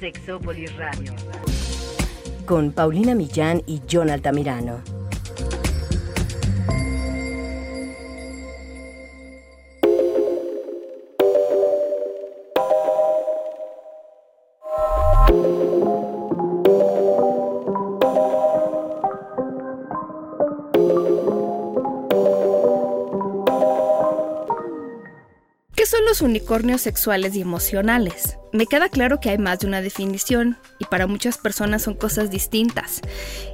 Sexópolis Radio. Con Paulina Millán y John Altamirano. los unicornios sexuales y emocionales? Me queda claro que hay más de una definición y para muchas personas son cosas distintas.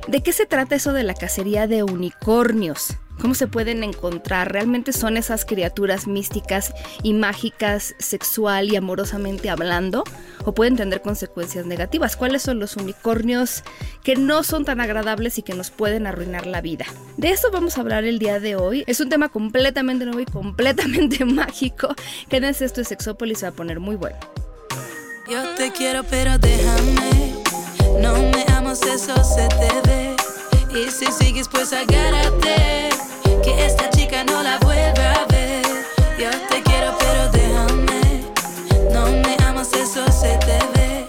¿De qué se trata eso de la cacería de unicornios? ¿Cómo se pueden encontrar? ¿Realmente son esas criaturas místicas y mágicas sexual y amorosamente hablando? ¿O pueden tener consecuencias negativas? ¿Cuáles son los unicornios que no son tan agradables y que nos pueden arruinar la vida? De eso vamos a hablar el día de hoy. Es un tema completamente nuevo y completamente mágico. Quédense, esto de Sexópolis, va a poner muy bueno. Yo te quiero, pero déjame. No me amas, eso se te ve. Y si sigues, pues agárrate. Que esta chica no la vuelva a ver. Yo te quiero, pero déjame. No me amas, eso se te ve.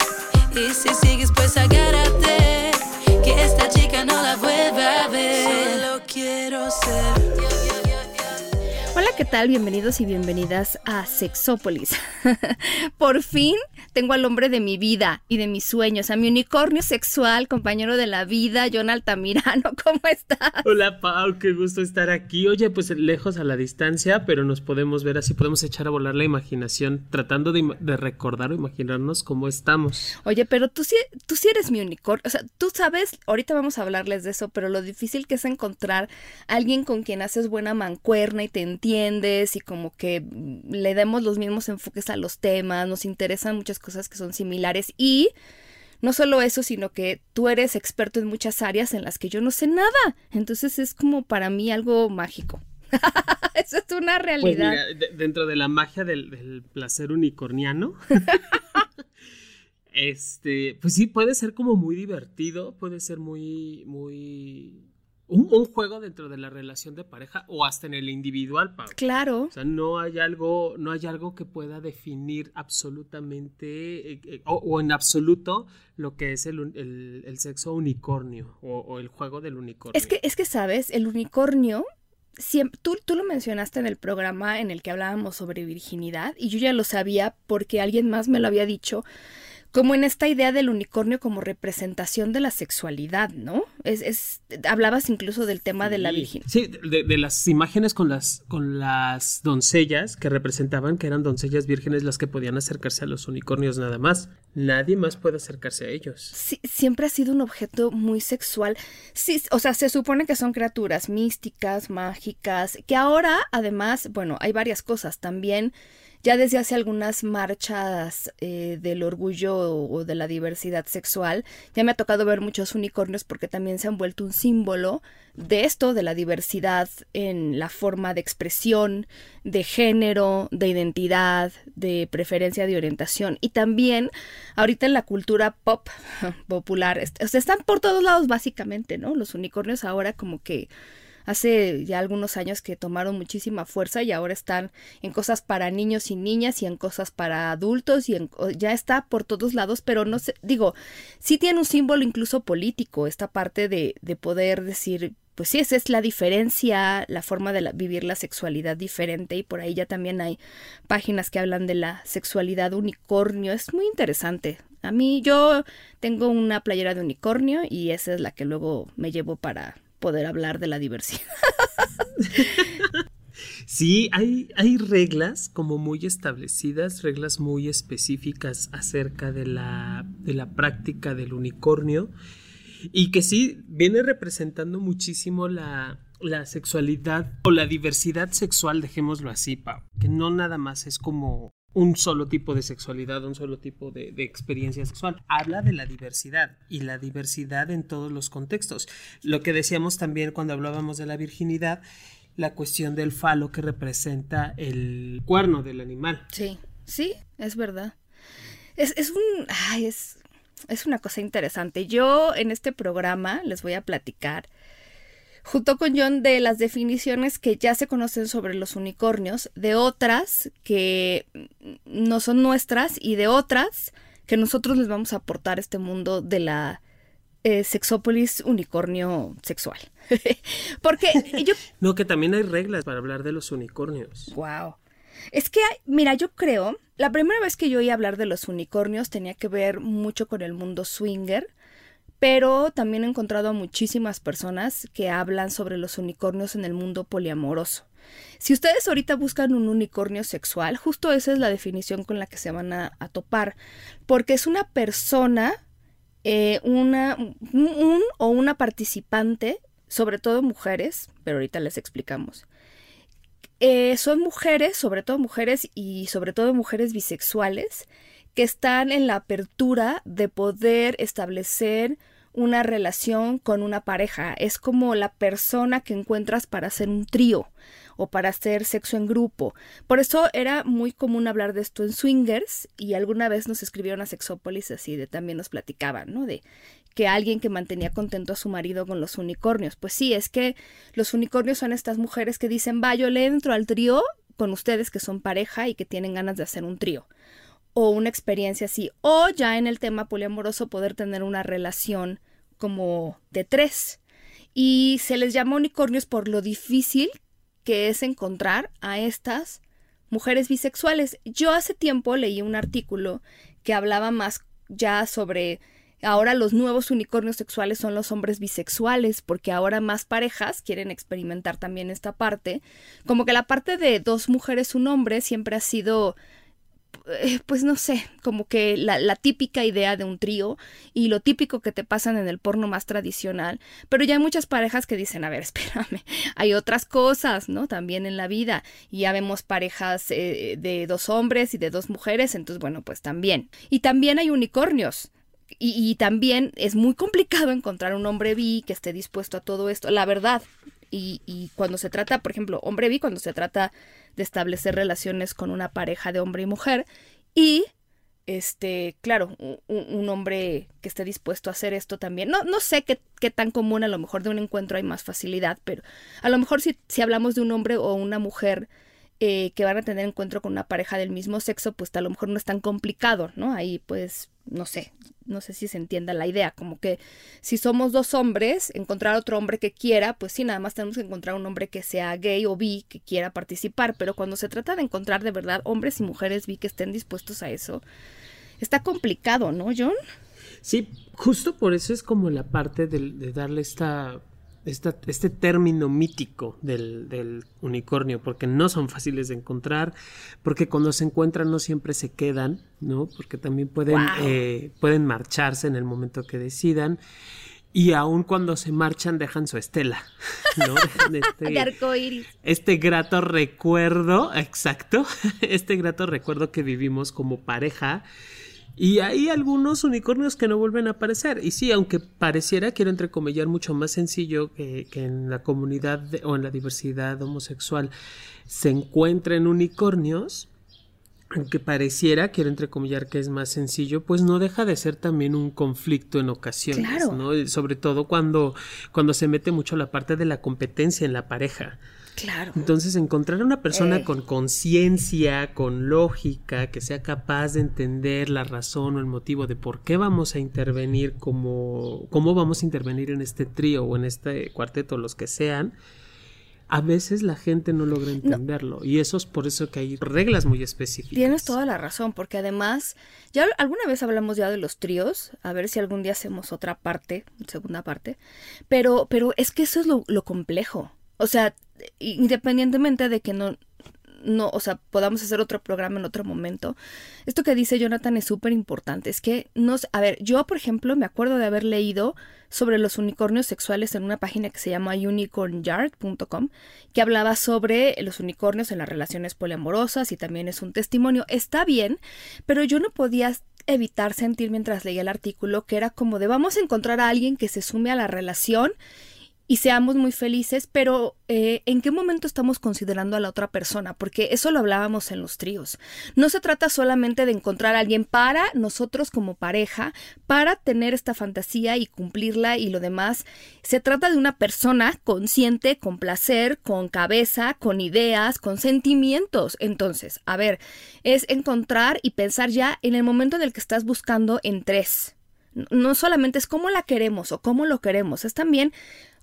Y si sigues, pues agárrate. ¿Qué tal? Bienvenidos y bienvenidas a Sexópolis. Por fin tengo al hombre de mi vida y de mis sueños, a mi unicornio sexual, compañero de la vida, John Altamirano. ¿Cómo estás? Hola, Pau, qué gusto estar aquí. Oye, pues lejos a la distancia, pero nos podemos ver así, podemos echar a volar la imaginación, tratando de, recordar o imaginarnos cómo estamos. Oye, pero tú sí, tú sí eres mi unicornio. O sea, tú sabes, ahorita vamos a hablarles de eso, pero lo difícil que es encontrar a alguien con quien haces buena mancuerna y te entiendes y como que le demos los mismos enfoques a los temas, nos interesan muchas cosas cosas que son similares y no solo eso, sino que tú eres experto en muchas áreas en las que yo no sé nada. Entonces es como para mí algo mágico. eso es una pues realidad. dentro de la magia del, del placer unicorniano. este, pues sí, puede ser como muy divertido, puede ser muy, muy un, juego dentro de la relación de pareja o hasta en el individual, Pau. Claro. O sea, no hay algo, no hay algo que pueda definir absolutamente eh, eh, o, en absoluto lo que es el, sexo unicornio o, el juego del unicornio. Es que, es que sabes, el unicornio Siempre, tú, tú, lo mencionaste en el programa en el que hablábamos sobre virginidad y yo ya lo sabía porque alguien más me lo había dicho como en esta idea del unicornio como representación de la sexualidad, ¿no? Es, es hablabas incluso del tema de la virgen. Sí, de, las imágenes con las, con las doncellas que representaban que eran doncellas vírgenes las que podían acercarse a los unicornios nada más. Nadie más puede acercarse a ellos. Sí, siempre ha sido un objeto muy sexual. Sí, o sea, se supone que son criaturas místicas, mágicas, que ahora, además, bueno, hay varias cosas también ya desde hace algunas marchas eh, del orgullo o de la diversidad sexual, ya me ha tocado ver muchos unicornios porque también se han vuelto un símbolo de esto, de la diversidad en la forma de expresión, de género, de identidad, de preferencia de orientación. Y también ahorita en la cultura pop popular, o sea, están por todos lados básicamente, ¿no? Los unicornios ahora como que hace ya algunos años que tomaron muchísima fuerza y ahora están en cosas para niños y niñas y en cosas para adultos y en, ya está por todos lados, pero no sé, digo, sí tiene un símbolo incluso político, esta parte de, de poder decir, pues sí, esa es la diferencia, la forma de vivir la sexualidad diferente y por ahí ya también hay páginas que hablan de la sexualidad unicornio, es muy interesante. A mí yo tengo una playera de unicornio y esa es la que luego me llevo para poder hablar de la diversidad. Sí, hay, hay reglas como muy establecidas, reglas muy específicas acerca de la, de la práctica del unicornio y que sí viene representando muchísimo la, la sexualidad o la diversidad sexual, dejémoslo así, Pau, que no nada más es como un solo tipo de sexualidad, un solo tipo de, experiencia sexual. Habla de la diversidad y la diversidad en todos los contextos. Lo que decíamos también cuando hablábamos de la virginidad, la cuestión del falo que representa el cuerno del animal. Sí, sí, es verdad. Es, es un... Ay, es, es una cosa interesante. Yo en este programa les voy a platicar junto con John de las definiciones que ya se conocen sobre los unicornios, de otras que no son nuestras y de otras que nosotros les vamos a aportar este mundo de la eh, sexópolis unicornio sexual. Porque yo... No, que también hay reglas para hablar de los unicornios. Wow. Es que, mira, yo creo, la primera vez que yo oí hablar de los unicornios tenía que ver mucho con el mundo swinger, pero también he encontrado a muchísimas personas que hablan sobre los unicornios en el mundo poliamoroso. Si ustedes ahorita buscan un unicornio sexual, justo esa es la definición con la que se van a, topar, porque es una persona, eh, una, un o una participante, sobre todo mujeres, pero ahorita les explicamos, eh, son mujeres, sobre todo mujeres y sobre todo mujeres bisexuales, que están en la apertura de poder establecer una relación con una pareja. Es como la persona que encuentras para hacer un trío o para hacer sexo en grupo. Por eso era muy común hablar de esto en swingers y alguna vez nos escribieron a Sexópolis así de también nos platicaban, ¿no? De que alguien que mantenía contento a su marido con los unicornios. Pues sí, es que los unicornios son estas mujeres que dicen, va, yo le entro al trío con ustedes que son pareja y que tienen ganas de hacer un trío o una experiencia así, o ya en el tema poliamoroso poder tener una relación como de tres. Y se les llama unicornios por lo difícil que es encontrar a estas mujeres bisexuales. Yo hace tiempo leí un artículo que hablaba más ya sobre ahora los nuevos unicornios sexuales son los hombres bisexuales, porque ahora más parejas quieren experimentar también esta parte. Como que la parte de dos mujeres, un hombre siempre ha sido pues no sé, como que la, típica idea de un trío y lo típico que te pasan en el porno más tradicional, pero ya hay muchas parejas que dicen, a ver, espérame, hay otras cosas, ¿no? También en la vida, y ya vemos parejas eh, de dos hombres y de dos mujeres, entonces bueno, pues también. Y también hay unicornios, y, y, también es muy complicado encontrar un hombre bi que esté dispuesto a todo esto, la verdad. Y, y cuando se trata, por ejemplo, hombre bi, cuando se trata de establecer relaciones con una pareja de hombre y mujer y este, claro, un, hombre que esté dispuesto a hacer esto también. No, no sé qué, qué, tan común, a lo mejor de un encuentro hay más facilidad, pero a lo mejor si, si hablamos de un hombre o una mujer eh, que van a tener encuentro con una pareja del mismo sexo, pues a lo mejor no es tan complicado, ¿no? Ahí pues, no sé, no sé si se entienda la idea, como que si somos dos hombres, encontrar otro hombre que quiera, pues sí, nada más tenemos que encontrar un hombre que sea gay o bi, que quiera participar, pero cuando se trata de encontrar de verdad hombres y mujeres bi que estén dispuestos a eso, está complicado, ¿no, John? Sí, justo por eso es como la parte de darle esta este término mítico del, unicornio, porque no son fáciles de encontrar, porque cuando se encuentran no siempre se quedan, ¿no? Porque también pueden, eh, pueden marcharse en el momento que decidan. Y aun cuando se marchan dejan su estela, ¿no? Este, de arcoíris. Este grato recuerdo, exacto, este grato recuerdo que vivimos como pareja y hay algunos unicornios que no vuelven a aparecer. Y sí, aunque pareciera, quiero entrecomillar, mucho más sencillo que, en la comunidad o en la diversidad homosexual se encuentren unicornios, aunque pareciera, quiero entrecomillar que es más sencillo, pues no deja de ser también un conflicto en ocasiones, ¿no? Sobre todo cuando, cuando se mete mucho la parte de la competencia en la pareja. Claro. Entonces, encontrar una persona con conciencia, con lógica, que sea capaz de entender la razón o el motivo de por qué vamos a intervenir, como, cómo vamos a intervenir en este trío o en este cuarteto, los que sean, a veces la gente no logra entenderlo. Y eso es por eso que hay reglas muy específicas. Tienes toda la razón, porque además, ya alguna vez hablamos ya de los tríos, a ver si algún día hacemos otra parte, segunda parte, pero, pero es que eso es lo, lo complejo. O sea, independientemente de que no, no, o sea, podamos hacer otro programa en otro momento. Esto que dice Jonathan es súper importante. Es que nos, a ver, yo por ejemplo me acuerdo de haber leído sobre los unicornios sexuales en una página que se llama unicornyard.com, que hablaba sobre los unicornios en las relaciones poliamorosas y también es un testimonio. Está bien, pero yo no podía evitar sentir mientras leía el artículo que era como de vamos a encontrar a alguien que se sume a la relación y seamos muy felices, pero eh, ¿en qué momento estamos considerando a la otra persona? Porque eso lo hablábamos en los tríos. No se trata solamente de encontrar a alguien para nosotros como pareja, para tener esta fantasía y cumplirla y lo demás. Se trata de una persona consciente, con placer, con cabeza, con ideas, con sentimientos. Entonces, a ver, es encontrar y pensar ya en el momento en el que estás buscando en tres. No solamente es cómo la queremos o cómo lo queremos, es también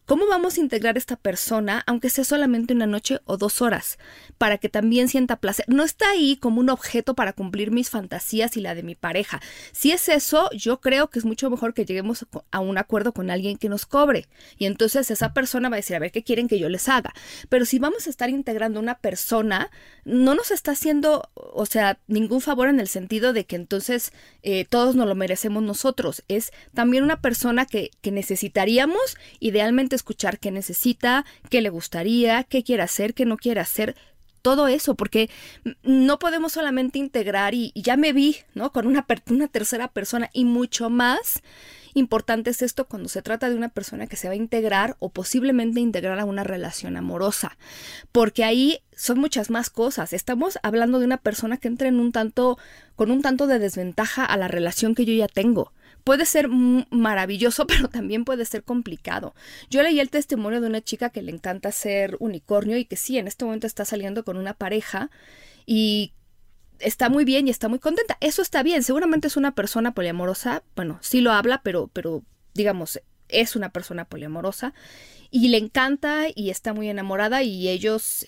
¿Cómo vamos a integrar a esta persona, aunque sea solamente una noche o dos horas, para que también sienta placer? No está ahí como un objeto para cumplir mis fantasías y la de mi pareja. Si es eso, yo creo que es mucho mejor que lleguemos a un acuerdo con alguien que nos cobre. Y entonces esa persona va a decir, a ver, ¿qué quieren que yo les haga? Pero si vamos a estar integrando a una persona, no nos está haciendo, o sea, ningún favor en el sentido de que entonces eh, todos nos lo merecemos nosotros. Es también una persona que, que necesitaríamos idealmente escuchar qué necesita, qué le gustaría, qué quiere hacer, qué no quiere hacer, todo eso, porque no podemos solamente integrar y, ya me vi, ¿no? Con una, una tercera persona y mucho más importante es esto cuando se trata de una persona que se va a integrar o posiblemente integrar a una relación amorosa, porque ahí son muchas más cosas. Estamos hablando de una persona que entra en un tanto, con un tanto de desventaja a la relación que yo ya tengo puede ser maravilloso, pero también puede ser complicado. Yo leí el testimonio de una chica que le encanta ser unicornio y que sí, en este momento está saliendo con una pareja y está muy bien y está muy contenta. Eso está bien, seguramente es una persona poliamorosa, bueno, sí lo habla, pero, pero digamos, es una persona poliamorosa y le encanta y está muy enamorada y ellos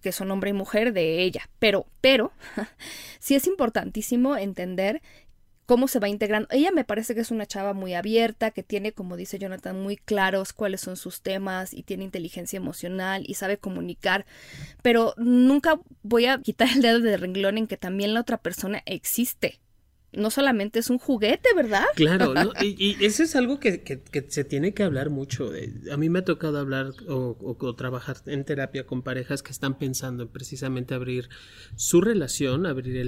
que son hombre y mujer de ella. Pero, pero, sí es importantísimo entender cómo se va integrando. Ella me parece que es una chava muy abierta, que tiene, como dice Jonathan, muy claros cuáles son sus temas y tiene inteligencia emocional y sabe comunicar, pero nunca voy a quitar el dedo de renglón en que también la otra persona existe no solamente es un juguete, ¿verdad? Claro, y, eso es algo que, se tiene que hablar mucho. A mí me ha tocado hablar o, trabajar en terapia con parejas que están pensando en precisamente abrir su relación, abrir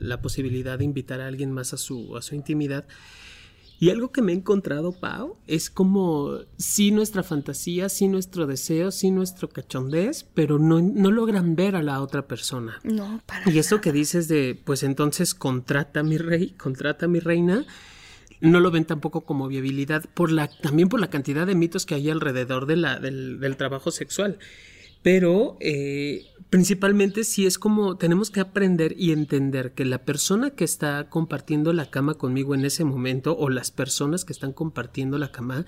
la posibilidad de invitar a alguien más a su, a su intimidad. Y algo que me he encontrado, Pau, es como sí nuestra fantasía, sí nuestro deseo, sí nuestro cachondez, pero no, no logran ver a la otra persona. No, para. Y eso que dices de, pues entonces contrata a mi rey, contrata a mi reina, no lo ven tampoco como viabilidad, por la, también por la cantidad de mitos que hay alrededor de la, del, del trabajo sexual. Pero eh, principalmente si es como tenemos que aprender y entender que la persona que está compartiendo la cama conmigo en ese momento o las personas que están compartiendo la cama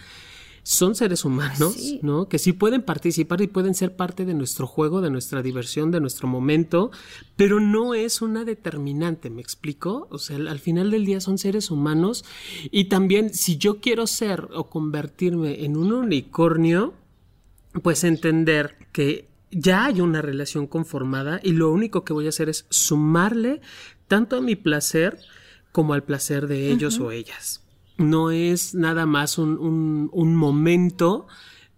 son seres humanos, ¿no? Que sí pueden participar y pueden ser parte de nuestro juego, de nuestra diversión, de nuestro momento, pero no es una determinante, ¿me explico? O sea, al final del día son seres humanos y también si yo quiero ser o convertirme en un unicornio, pues entender que ya hay una relación conformada y lo único que voy a hacer es sumarle tanto a mi placer como al placer de ellos o ellas. No es nada más un, un, momento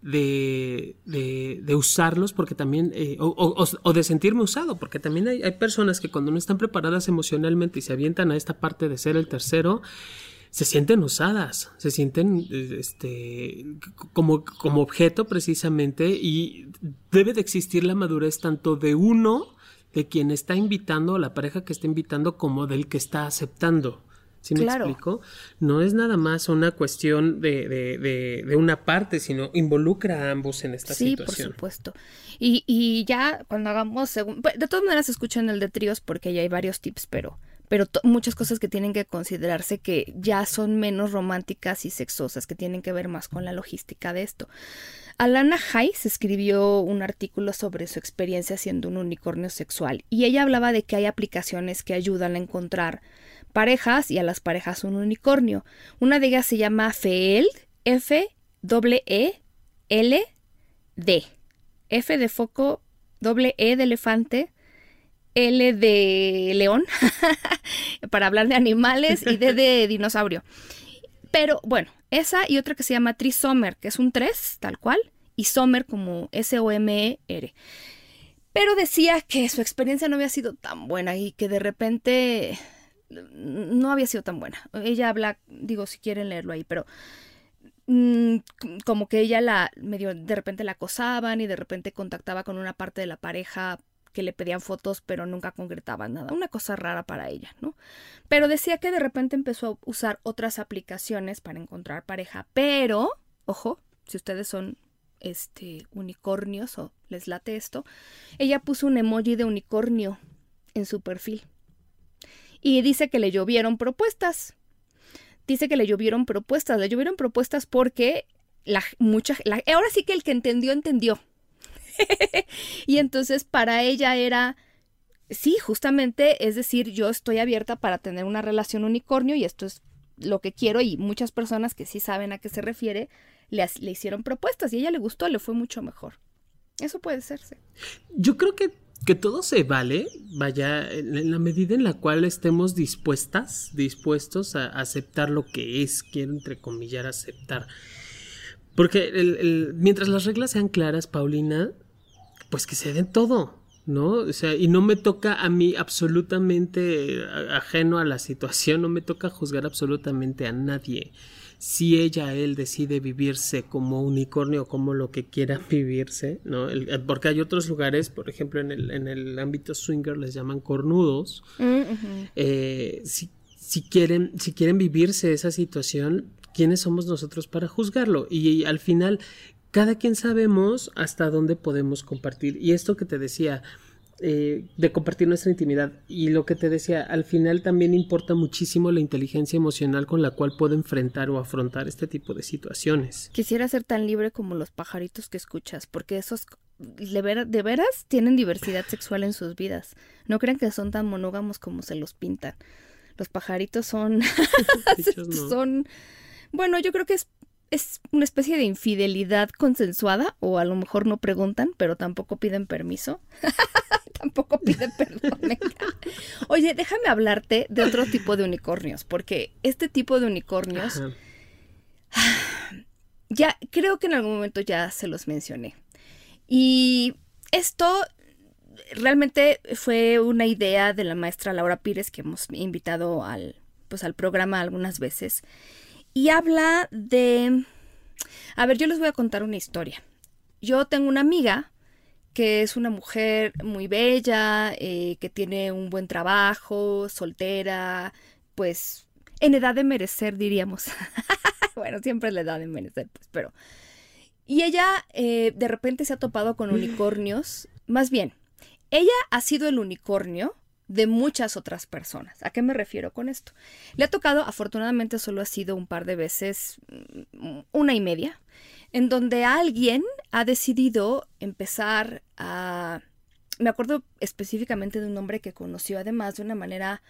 de, de, usarlos porque también, eh, o, o, de sentirme usado, porque también hay, hay personas que cuando no están preparadas emocionalmente y se avientan a esta parte de ser el tercero, se sienten usadas, se sienten este, como, como objeto precisamente y debe de existir la madurez tanto de uno, de quien está invitando, a la pareja que está invitando, como del que está aceptando. ¿Sí me explico? No es nada más una cuestión de, de, de, una parte, sino involucra a ambos en esta situación. Sí, por supuesto. Y, y ya cuando hagamos, pues, de todas maneras escuchen el de tríos porque ya hay varios tips, pero pero muchas cosas que tienen que considerarse que ya son menos románticas y sexosas, que tienen que ver más con la logística de esto. Alana Hayes escribió un artículo sobre su experiencia siendo un unicornio sexual y ella hablaba de que hay aplicaciones que ayudan a encontrar parejas y a las parejas un unicornio. Una de ellas se llama FELD, F E L D. F de foco, doble E de elefante, L de león, para hablar de animales, y D de dinosaurio. Pero bueno, esa y otra que se llama Trisomer, que es un 3, tal cual, y Somer como S-O-M-E-R. Pero decía que su experiencia no había sido tan buena y que de repente no había sido tan buena. Ella habla, digo, si quieren leerlo ahí, pero mm, como que ella la medio de repente la acosaban y de repente contactaba con una parte de la pareja que le pedían fotos pero nunca concretaban nada, una cosa rara para ella, ¿no? Pero decía que de repente empezó a usar otras aplicaciones para encontrar pareja, pero, ojo, si ustedes son este unicornios o les late esto, ella puso un emoji de unicornio en su perfil. Y dice que le llovieron propuestas. Dice que le llovieron propuestas, le llovieron propuestas porque la mucha ahora sí que el que entendió entendió. y entonces para ella era sí, justamente, es decir, yo estoy abierta para tener una relación unicornio y esto es lo que quiero y muchas personas que sí saben a qué se refiere le, le hicieron propuestas y a ella le gustó, le fue mucho mejor. Eso puede serse. Yo creo que, que todo se vale, vaya, en la medida en la cual estemos dispuestas, dispuestos a aceptar lo que es, quiero entrecomillar aceptar. Porque el, mientras las reglas sean claras, Paulina, pues que se den todo, ¿no? O sea, y no me toca a mí absolutamente ajeno a la situación, no me toca juzgar absolutamente a nadie si ella, él decide vivirse como unicornio o como lo que quiera vivirse, ¿no? Eh, porque hay otros lugares, por ejemplo, en el, en el ámbito swinger les llaman cornudos. Mm, eh, si, si, quieren, si quieren vivirse esa situación, ¿quiénes somos nosotros para juzgarlo? y al final, cada quien sabemos hasta dónde podemos compartir. Y esto que te decía, eh, de compartir nuestra intimidad. Y lo que te decía, al final también importa muchísimo la inteligencia emocional con la cual puedo enfrentar o afrontar este tipo de situaciones. Quisiera ser tan libre como los pajaritos que escuchas, porque esos de, de veras tienen diversidad sexual en sus vidas. No crean que son tan monógamos como se los pintan. Los pajaritos son... son... Bueno, yo creo que es es una especie de infidelidad consensuada, o a lo mejor no preguntan, pero tampoco piden permiso. tampoco piden perdón. Oye, déjame hablarte de otro tipo de unicornios, porque este tipo de unicornios, ya creo que en algún momento ya se los mencioné. Y esto realmente fue una idea de la maestra Laura Pires que hemos invitado al, pues, al programa algunas veces y habla de... A ver, yo les voy a contar una historia. Yo tengo una amiga que es una mujer muy bella, eh, que tiene un buen trabajo, soltera, pues en edad de merecer, diríamos. bueno, siempre es la edad de merecer, pues, pero... Y ella eh, de repente se ha topado con unicornios. Más bien, ella ha sido el unicornio de muchas otras personas. ¿A qué me refiero con esto? Le ha tocado, afortunadamente solo ha sido un par de veces, mm, una y media, en donde alguien ha decidido empezar a... Me acuerdo específicamente de un hombre que conoció además de una manera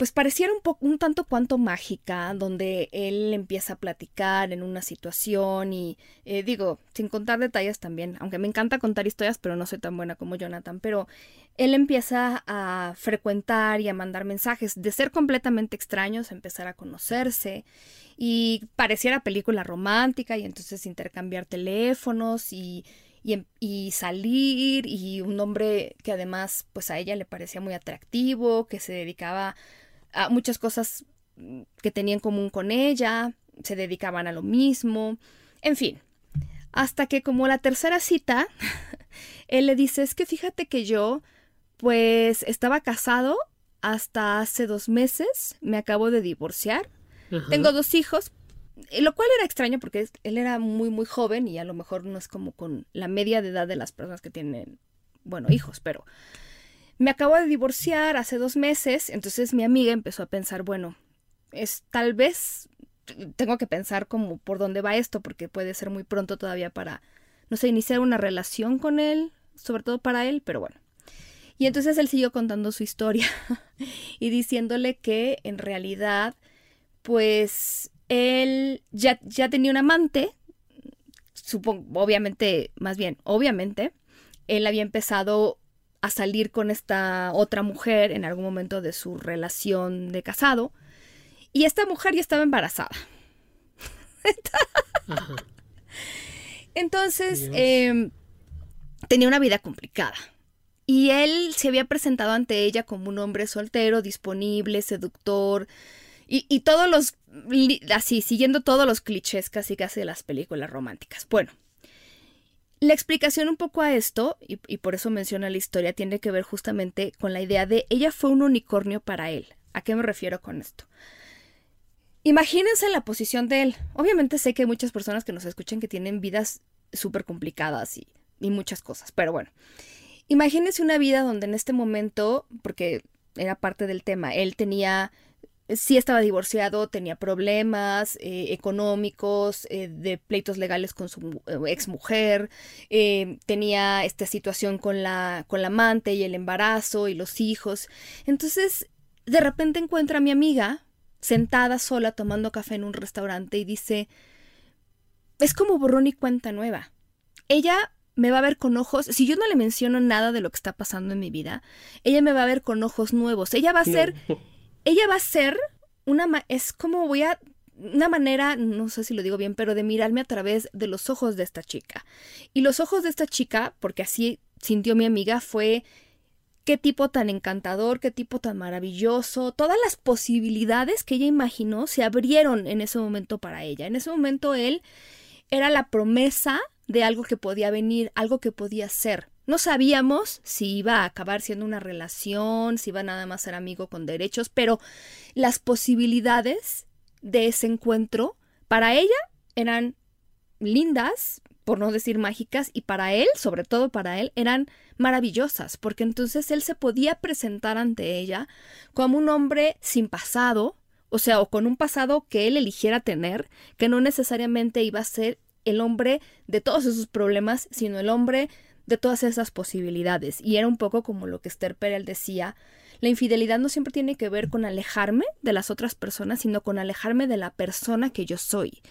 pues pareciera un, un tanto cuanto mágica, donde él empieza a platicar en una situación y eh, digo, sin contar detalles también, aunque me encanta contar historias, pero no soy tan buena como Jonathan, pero él empieza a frecuentar y a mandar mensajes, de ser completamente extraños, empezar a conocerse y pareciera película romántica y entonces intercambiar teléfonos y, y, y, salir y un hombre que además pues a ella le parecía muy atractivo, que se dedicaba a muchas cosas que tenía en común con ella, se dedicaban a lo mismo, en fin. Hasta que como la tercera cita, él le dice, es que fíjate que yo, pues estaba casado hasta hace dos meses, me acabo de divorciar, tengo dos hijos, lo cual era extraño porque él era muy, muy joven y a lo mejor no es como con la media de edad de las personas que tienen, bueno, hijos, pero me acabo de divorciar hace dos meses, entonces mi amiga empezó a pensar, bueno, es tal vez tengo que pensar como por dónde va esto, porque puede ser muy pronto todavía para, no sé, iniciar una relación con él, sobre todo para él, pero bueno. Y entonces él siguió contando su historia y diciéndole que en realidad, pues él ya, ya tenía un amante, supongo, obviamente, más bien, obviamente, él había empezado a salir con esta otra mujer en algún momento de su relación de casado. Y esta mujer ya estaba embarazada. Entonces, em, tenía una vida complicada. Y él se había presentado ante ella como un hombre soltero, disponible, seductor, Y, y todos los, así, siguiendo todos los clichés casi casi de las películas románticas. Bueno, la explicación un poco a esto, y, por eso menciona la historia, tiene que ver justamente con la idea de ella fue un unicornio para él. ¿A qué me refiero con esto? Imagínense la posición de él. Obviamente sé que hay muchas personas que nos escuchan que tienen vidas súper complicadas y, y muchas cosas, pero bueno. Imagínense una vida donde en este momento, porque era parte del tema, él tenía, sí estaba divorciado, tenía problemas eh, económicos, eh, de pleitos legales con su ex mujer, eh, tenía esta situación con la, con la amante y el embarazo y los hijos. Entonces, de repente encuentra a mi amiga sentada sola tomando café en un restaurante y dice, es como borrón y cuenta nueva. Ella me va a ver con ojos, si yo no le menciono nada de lo que está pasando en mi vida, ella me va a ver con ojos nuevos. Ella va a ser. Ella va a ser una, es como voy a, una manera, no sé si lo digo bien, pero de mirarme a través de los ojos de esta chica. Y los ojos de esta chica, porque así sintió mi amiga, fue qué tipo tan encantador, qué tipo tan maravilloso, todas las posibilidades que ella imaginó se abrieron en ese momento para ella. En ese momento él era la promesa de algo que podía venir, algo que podía ser. No sabíamos si iba a acabar siendo una relación, si iba nada más a ser amigo con derechos, pero las posibilidades de ese encuentro para ella eran lindas, por no decir mágicas, y para él, sobre todo para él, eran maravillosas, porque entonces él se podía presentar ante ella como un hombre sin pasado, o sea, o con un pasado que él eligiera tener, que no necesariamente iba a ser el hombre de todos esos problemas, sino el hombre de todas esas posibilidades. Y era un poco como lo que Esther Perel decía, la infidelidad no siempre tiene que ver con alejarme de las otras personas, sino con alejarme de la persona que yo soy,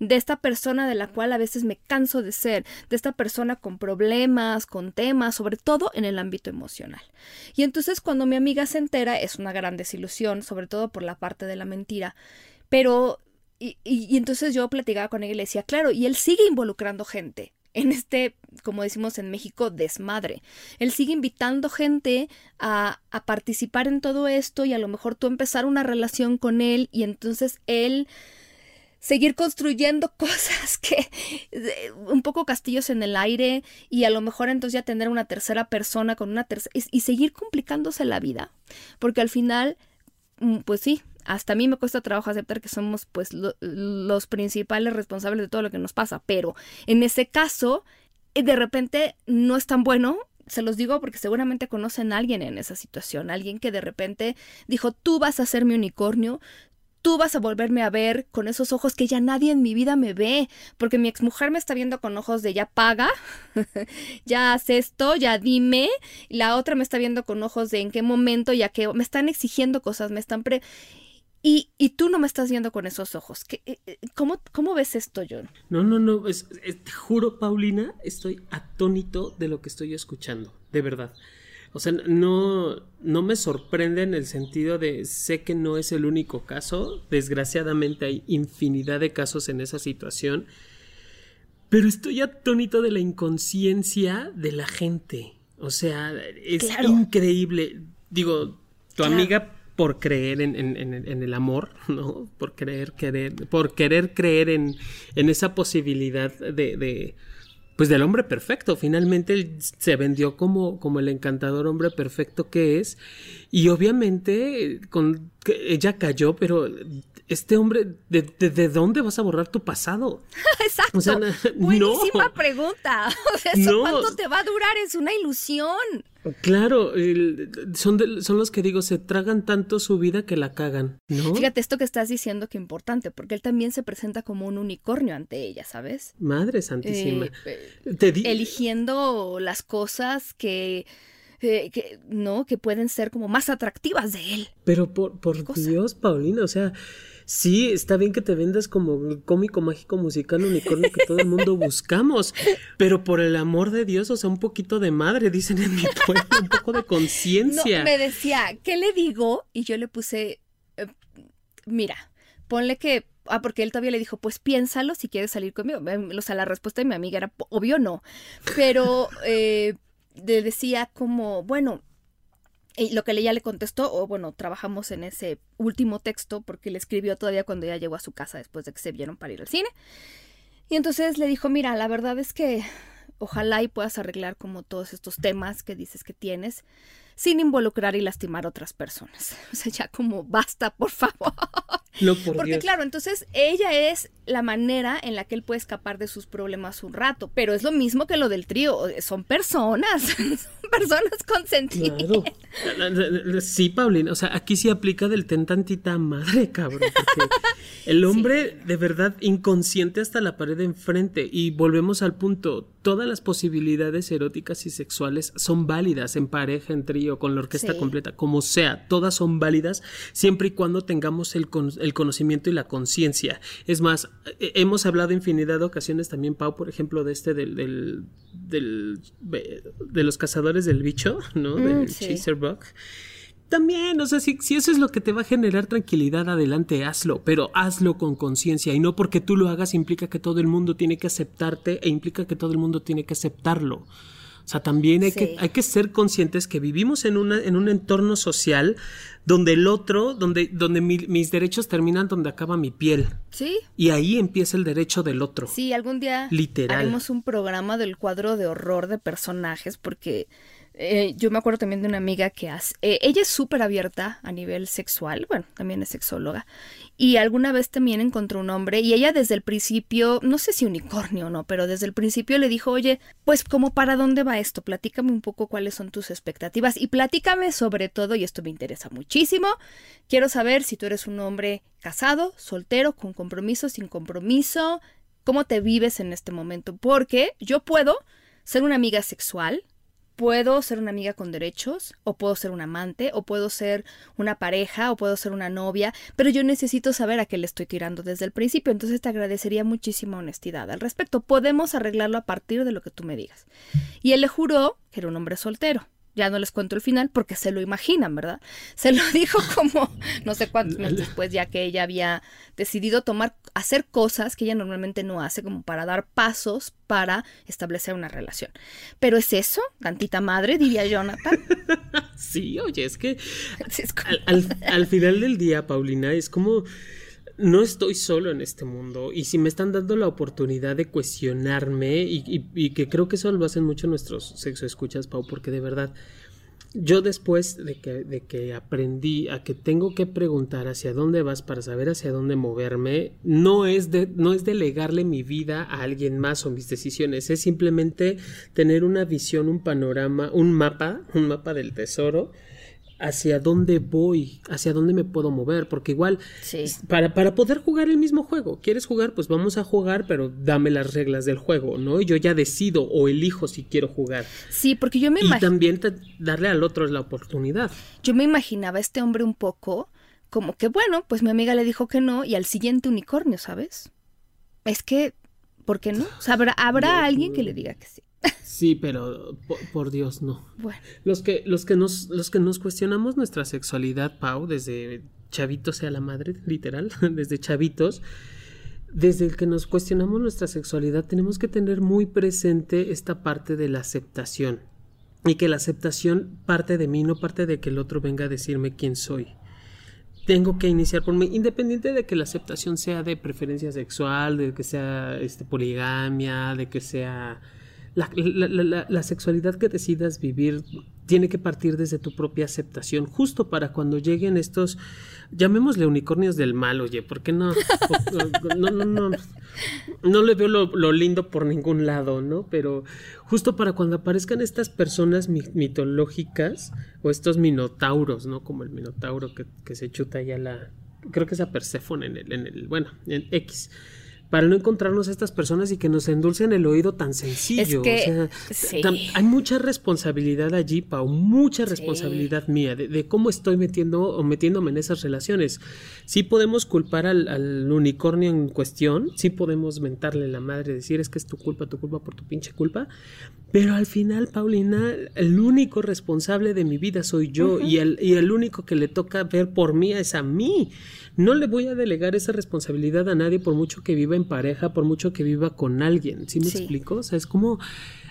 de esta persona de la cual a veces me canso de ser, de esta persona con problemas, con temas, sobre todo en el ámbito emocional. Y entonces cuando mi amiga se entera es una gran desilusión, sobre todo por la parte de la mentira, pero y, y, entonces yo platicaba con ella y le decía, claro, y él sigue involucrando gente en este, como decimos en México, desmadre. Él sigue invitando gente a, participar en todo esto y a lo mejor tú empezar una relación con él y entonces él seguir construyendo cosas que un poco castillos en el aire y a lo mejor entonces ya tener una tercera persona con una tercera y, y seguir complicándose la vida porque al final pues sí hasta a mí me cuesta trabajo aceptar que somos pues lo, los principales responsables de todo lo que nos pasa, pero en ese caso de repente no es tan bueno. Se los digo porque seguramente conocen a alguien en esa situación, alguien que de repente dijo, tú vas a ser mi unicornio, tú vas a volverme a ver con esos ojos que ya nadie en mi vida me ve, porque mi exmujer me está viendo con ojos de ya paga, ya haz esto, ya dime, la otra me está viendo con ojos de en qué momento, ya que me están exigiendo cosas, me están pre... Y, y, tú no me estás viendo con esos ojos. ¿Qué, cómo, ¿Cómo ves esto, John? No, no, no. Es, es, te juro, Paulina, estoy atónito de lo que estoy escuchando. De verdad. O sea, no, no me sorprende en el sentido de sé que no es el único caso. Desgraciadamente hay infinidad de casos en esa situación. Pero estoy atónito de la inconsciencia de la gente. O sea, es claro. increíble. Digo, tu claro. amiga por creer en, en, en, en, el amor, ¿no? Por querer, querer, por querer creer en, en esa posibilidad de, de, pues del hombre perfecto. Finalmente él se vendió como, como el encantador hombre perfecto que es. Y obviamente con, ella cayó, pero este hombre, ¿de, de, de dónde vas a borrar tu pasado? Exacto. O sea, Buenísima no. pregunta. O sea, ¿eso no. cuánto te va a durar? Es una ilusión. Claro, son, de, son los que digo, se tragan tanto su vida que la cagan, ¿no? Fíjate esto que estás diciendo que importante, porque él también se presenta como un unicornio ante ella, ¿sabes? Madre santísima. Eh, Te di eligiendo las cosas que, eh, que, no, que pueden ser como más atractivas de él. Pero por, por Dios, Paulina, o sea, sí, está bien que te vendas como cómico mágico musical unicornio que todo el mundo buscamos, pero por el amor de Dios, o sea, un poquito de madre, dicen en mi pueblo, un poco de conciencia. Me decía, ¿qué le digo? Y yo le puse, eh, mira, ponle que Ah, porque él todavía le dijo, pues piénsalo si quieres salir conmigo. O sea, la respuesta de mi amiga era, obvio no. Pero eh, le decía como, bueno, Y lo que ella le contestó, o bueno, trabajamos en ese último texto porque le escribió todavía cuando ella llegó a su casa después de que se vieron para ir al cine. Y entonces le dijo, mira, la verdad es que ojalá y puedas arreglar como todos estos temas que dices que tienes sin involucrar y lastimar a otras personas. O sea, ya como basta, por favor. No, por Porque Dios. claro, entonces ella es la manera en la que él puede escapar de sus problemas un rato, pero es lo mismo que lo del trío, son personas, son personas consentidas. Claro. Sí, Paulina, o sea, aquí sí aplica del ten tantita madre, cabrón, porque el hombre de verdad inconsciente hasta la pared de enfrente y volvemos al punto, todas las posibilidades eróticas y sexuales son válidas en pareja, en trío, con la orquesta Sí. completa, como sea, todas son válidas siempre y cuando tengamos el, con- el conocimiento y la conciencia. Es más, hemos hablado infinidad de ocasiones también, Pau, por ejemplo, de este del, del, del- de los cazadores del bicho, ¿no? Mm, del sí. chaser bug. También, o sea, si, si eso es lo que te va a generar tranquilidad, adelante, hazlo, pero hazlo con conciencia y no porque tú lo hagas implica que todo el mundo tiene que aceptarte e implica que todo el mundo tiene que aceptarlo. O sea, también hay, Sí. que, hay que ser conscientes que vivimos en, una, en un entorno social donde el otro, donde, donde mi- mis derechos terminan donde acaba mi piel. Sí, Y ahí empieza el derecho del otro. sí, algún día Literal. haremos un programa del cuadro de horror de personajes porque eh, yo me acuerdo también de una amiga que hace, eh, ella es súper abierta a nivel sexual, bueno, también es sexóloga, y alguna vez también encontró un hombre y ella desde el principio, no sé si unicornio o no, pero desde el principio le dijo, oye, pues como para dónde va esto, platícame un poco cuáles son tus expectativas y platícame sobre todo, y esto me interesa muchísimo, quiero saber si tú eres un hombre casado, soltero, con compromiso, sin compromiso, cómo te vives en este momento, porque yo puedo ser una amiga sexual, puedo ser una amiga con derechos, o puedo ser un amante, o puedo ser una pareja, o puedo ser una novia, pero yo necesito saber a qué le estoy tirando desde el principio, entonces te agradecería muchísima honestidad al respecto. Podemos arreglarlo a partir de lo que tú me digas. Y él le juró que era un hombre soltero. Ya no les cuento el final porque se lo imaginan, ¿verdad? Se lo dijo como no sé cuántos meses después, ya que ella había decidido tomar, hacer cosas que ella normalmente no hace, como para dar pasos para establecer una relación. Pero es eso, tantita madre, diría Jonathan. Sí, oye, es que Sí, es como- al, al- al final del día, Paulina, es como no estoy solo en este mundo y si me están dando la oportunidad de cuestionarme y, y- y que creo que eso lo hacen mucho nuestros sexo escuchas, Pau, porque de verdad yo después de que, de que aprendí a que tengo que preguntar hacia dónde vas para saber hacia dónde moverme, no es, de, no es delegarle mi vida a alguien más o mis decisiones, es simplemente tener una visión, un panorama, un mapa, un mapa del tesoro hacia dónde voy, hacia dónde me puedo mover, porque igual Sí. para, para poder jugar el mismo juego, ¿quieres jugar? Pues vamos a jugar, pero dame las reglas del juego, ¿no? Y yo ya decido o elijo si quiero jugar. Sí, porque yo me Y imagino. también te- darle al otro la oportunidad. Yo me imaginaba a este hombre un poco como que, bueno, pues mi amiga le dijo que no y al siguiente unicornio, ¿sabes? Es que, ¿por qué no? O sea, habrá, habrá alguien que le diga que sí. Sí, pero por, por Dios, no. Bueno, Los que, los que nos, los que nos cuestionamos nuestra sexualidad, Pau, desde chavitos sea la madre, literal, desde chavitos, desde el que nos cuestionamos nuestra sexualidad, tenemos que tener muy presente esta parte de la aceptación. Y que la aceptación parte de mí, no parte de que el otro venga a decirme quién soy. Tengo que iniciar por mí, independiente de que la aceptación sea de preferencia sexual, de que sea este, poligamia, de que sea la, la- la- la- sexualidad que decidas vivir tiene que partir desde tu propia aceptación, justo para cuando lleguen estos, llamémosle unicornios del mal, oye, ¿por qué no? No, no, no, no le veo lo, lo lindo por ningún lado, ¿no? Pero justo para cuando aparezcan estas personas mi- mitológicas o estos minotauros, ¿no? Como el minotauro que, que se chuta ya la, creo que es a Perséfone en el, en el, bueno, en X para no encontrarnos a estas personas y que nos endulcen el oído tan sencillo. que- o sea, sí. hay mucha responsabilidad allí, Pau, mucha responsabilidad mía de, de cómo estoy metiendo o metiéndome en esas relaciones. Sí podemos culpar al, al unicornio en cuestión, sí podemos mentarle la madre, decir es que es tu culpa, tu culpa por tu pinche culpa, pero al final, Paulina, el único responsable de mi vida soy yo y, el, y el único que le toca ver por mí es a mí. No le voy a delegar esa responsabilidad a nadie por mucho que viva en pareja, por mucho que viva con alguien. ¿Sí me Sí. explico? O sea, es como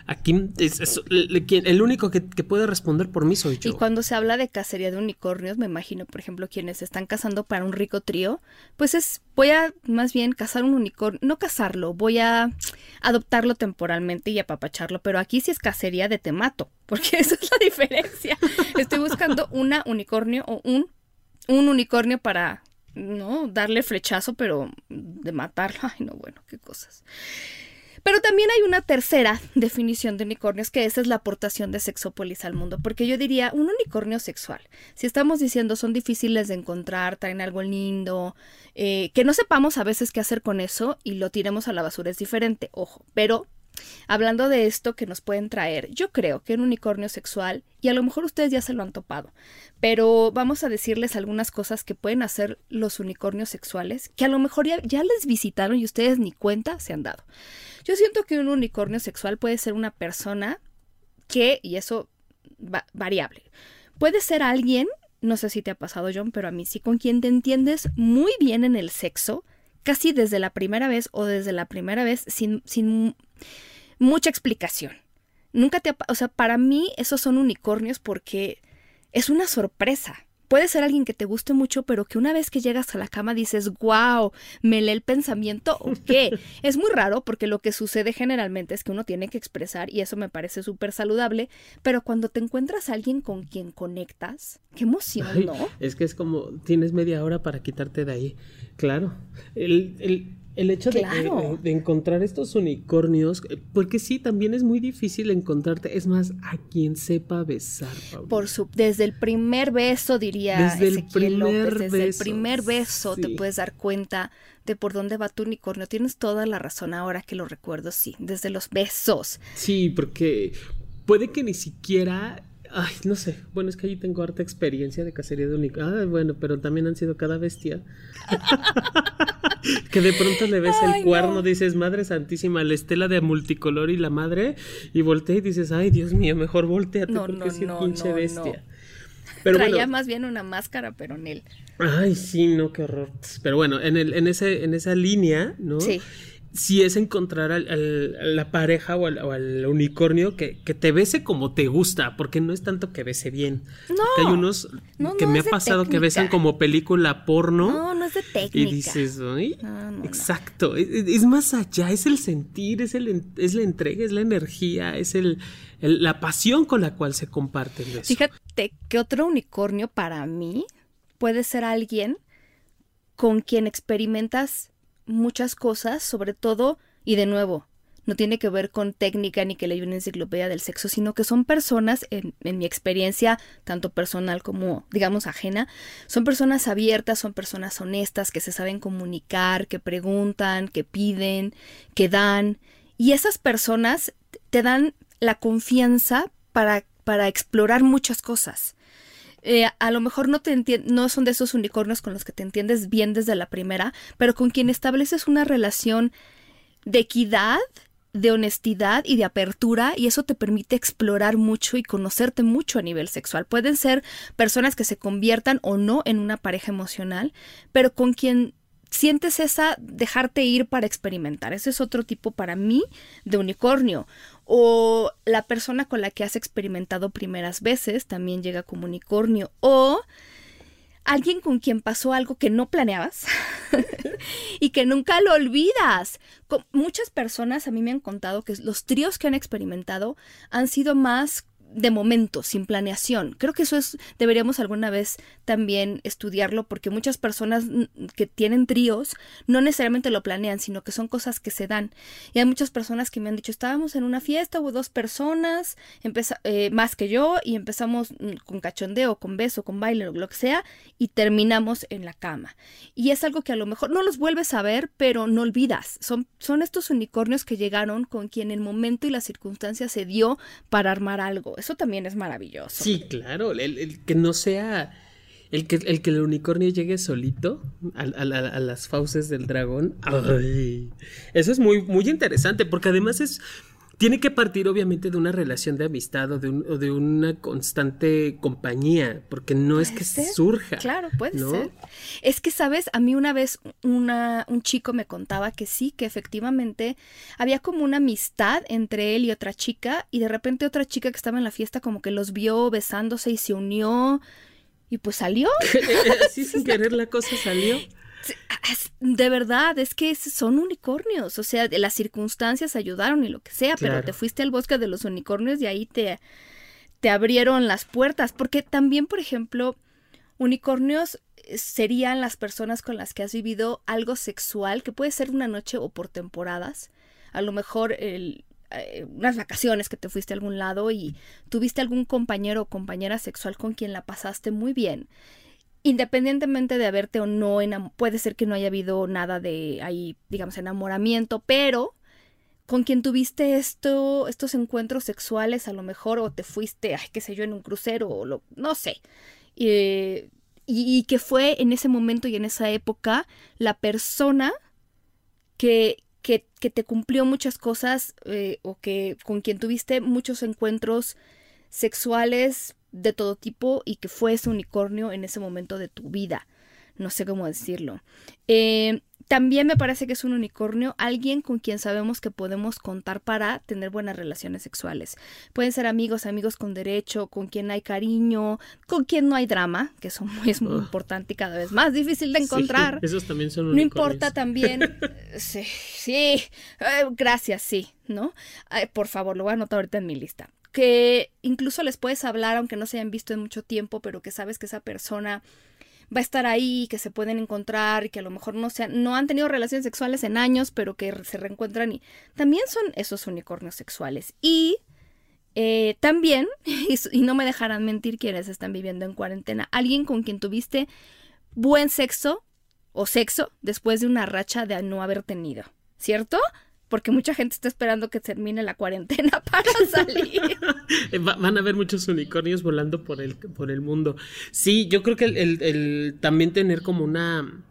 Aquí es, el, único que, puede responder por mí soy yo. Y cuando se habla de cacería de unicornios, me imagino, por ejemplo, quienes están cazando para un rico trío, pues es, voy a más bien cazar un unicornio, no cazarlo, voy a adoptarlo temporalmente y apapacharlo, pero aquí sí es cacería de temato, porque esa es la diferencia. Estoy buscando una unicornio o un, un unicornio para no darle flechazo, pero de matarlo. Ay, no, bueno, qué cosas. Pero también hay una tercera definición de unicornios, que esa es la aportación de sexópolis al mundo, porque yo diría un unicornio sexual. Si estamos diciendo son difíciles de encontrar, traen algo lindo, eh, que no sepamos a veces qué hacer con eso y lo tiremos a la basura es diferente, ojo, pero Hablando de esto que nos pueden traer, yo creo que un unicornio sexual, y a lo mejor ustedes ya se lo han topado, pero vamos a decirles algunas cosas que pueden hacer los unicornios sexuales, que a lo mejor ya, les visitaron y ustedes ni cuenta se han dado. Yo siento que un unicornio sexual puede ser una persona que, y eso va, variable, puede ser alguien, no sé si te ha pasado John, pero a mí sí, con quien te entiendes muy bien en el sexo, casi desde la primera vez o desde la primera vez sin, sin mucha explicación. Nunca te... O sea, para mí esos son unicornios porque es una sorpresa. Puede ser alguien que te guste mucho, pero que una vez que llegas a la cama dices, wow, me lee el pensamiento o qué. es muy raro porque lo que sucede generalmente es que uno tiene que expresar y eso me parece súper saludable, pero cuando te encuentras a alguien con quien conectas, qué emoción, ¿no? Es que es como, tienes media hora para quitarte de ahí. Claro. El, el, el hecho de, encontrar estos unicornios, eh, porque sí, también es muy difícil encontrarte, es más, a quien sepa besar. Por su, desde el primer beso, diría desde el primer desde el primer beso te puedes dar cuenta de por dónde va tu unicornio. Tienes toda la razón ahora que lo recuerdo, sí, desde los besos. Sí, porque puede que ni siquiera Ay, no sé. Bueno, es que allí tengo harta experiencia de cacería de unicornio. Ah, bueno, pero también han sido cada bestia. que de pronto le ves el cuerno, dices, Madre Santísima, la estela de multicolor y la madre, y voltea y dices, ay, Dios mío, mejor volteate no, porque es pinche bestia. Pero Traía más bien una máscara, pero en él. Ay, sí, no, qué horror. Pero bueno, en, el, en, ese, en esa línea, ¿no? Sí si es encontrar a la pareja o al, unicornio que, te bese como te gusta, porque no es tanto que bese bien. No. hay unos que me ha pasado que besan como película porno. No, no es de técnica. Y dices, ¿Ay? exacto, es, más allá, es el sentir, es, el, es la entrega, es la energía, es el, la pasión con la cual se comparte el beso. Fíjate que otro unicornio para mí puede ser alguien con quien experimentas muchas cosas, sobre todo, y de nuevo, no tiene que ver con técnica ni que leí una enciclopedia del sexo, sino que son personas, en, mi experiencia, tanto personal como, digamos, ajena, son personas abiertas, son personas honestas, que se saben comunicar, que preguntan, que piden, que dan. Y esas personas te dan la confianza para, para explorar muchas cosas. Eh, a lo mejor no, te no son de esos unicornios con los que te entiendes bien desde la primera, pero con quien estableces una relación de equidad, de honestidad y de apertura y eso te permite explorar mucho y conocerte mucho a nivel sexual. Pueden ser personas que se conviertan o no en una pareja emocional, pero con quien sientes esa dejarte ir para experimentar. Ese es otro tipo para mí de unicornio. O la persona con la que has experimentado primeras veces también llega como unicornio. O alguien con quien pasó algo que no planeabas y que nunca lo olvidas. muchas personas a mí me han contado que los tríos que han experimentado han sido más de momento, sin planeación. Creo que eso es, deberíamos alguna vez también estudiarlo porque muchas personas que tienen tríos no necesariamente lo planean, sino que son cosas que se dan. Y hay muchas personas que me han dicho, estábamos en una fiesta, hubo dos personas, eh, más que yo, y empezamos mm, con cachondeo, con beso, con baile, o lo que sea, y terminamos en la cama. Y es algo que a lo mejor no los vuelves a ver, pero no olvidas. Son, son estos unicornios que llegaron con quien el momento y la circunstancia se dio para armar algo. Eso también es maravilloso. Sí, claro, el, que no sea... El que, el que el unicornio llegue solito a, las fauces del dragón. eso es muy, muy interesante, porque además es tiene que partir obviamente de una relación de amistad o de, de una constante compañía, porque no es que surja. Claro, puede ser. Es que, ¿sabes? A mí una vez una, un chico me contaba que sí, que efectivamente había como una amistad entre él y otra chica, y de repente otra chica que estaba en la fiesta como que los vio besándose y se unió, y pues salió. Así sin querer la cosa salió. De verdad, es que son unicornios, o sea, las circunstancias ayudaron y lo que sea, pero te fuiste al bosque de los unicornios y ahí te, te abrieron las puertas, porque también, por ejemplo, unicornios eh, serían las personas con las que has vivido algo sexual, que puede ser una noche o por temporadas, a lo mejor el, eh, unas vacaciones que te fuiste a algún lado y tuviste algún compañero o compañera sexual con quien la pasaste muy bien independientemente de haberte o no, puede ser que no haya habido nada de ahí, digamos, enamoramiento, pero con quien tuviste esto, estos encuentros sexuales, a lo mejor, o te fuiste, ay, qué sé yo, en un crucero, o lo, no sé. y, que fue en ese momento y en esa época la persona que, que, que te cumplió muchas cosas eh, o que con quien tuviste muchos encuentros sexuales de todo tipo y que fue ese unicornio en ese momento de tu vida. No sé cómo decirlo. Eh, también me parece que es un unicornio alguien con quien sabemos que podemos contar para tener buenas relaciones sexuales. Pueden ser amigos, amigos con derecho, con quien hay cariño, con quien no hay drama, que eso es muy importante y cada vez más difícil de encontrar. esos también son unicornios. No importa también. sí, sí. Eh, gracias, sí, ¿no? por favor, lo voy a anotar ahorita en mi lista que incluso les puedes hablar aunque no se hayan visto en mucho tiempo, pero que sabes que esa persona va a estar ahí, que se pueden encontrar y que a lo mejor no sean, no han tenido relaciones sexuales en años, pero que se reencuentran y también son esos unicornios sexuales. Y eh, también, y, no me dejarán mentir quienes están viviendo en cuarentena, alguien con quien tuviste buen sexo o sexo después de una racha de no haber tenido, ¿cierto? Porque mucha gente está esperando que termine la cuarentena para salir. van a haber muchos unicornios volando por el, por el mundo. Sí, yo creo que el, también tener como una...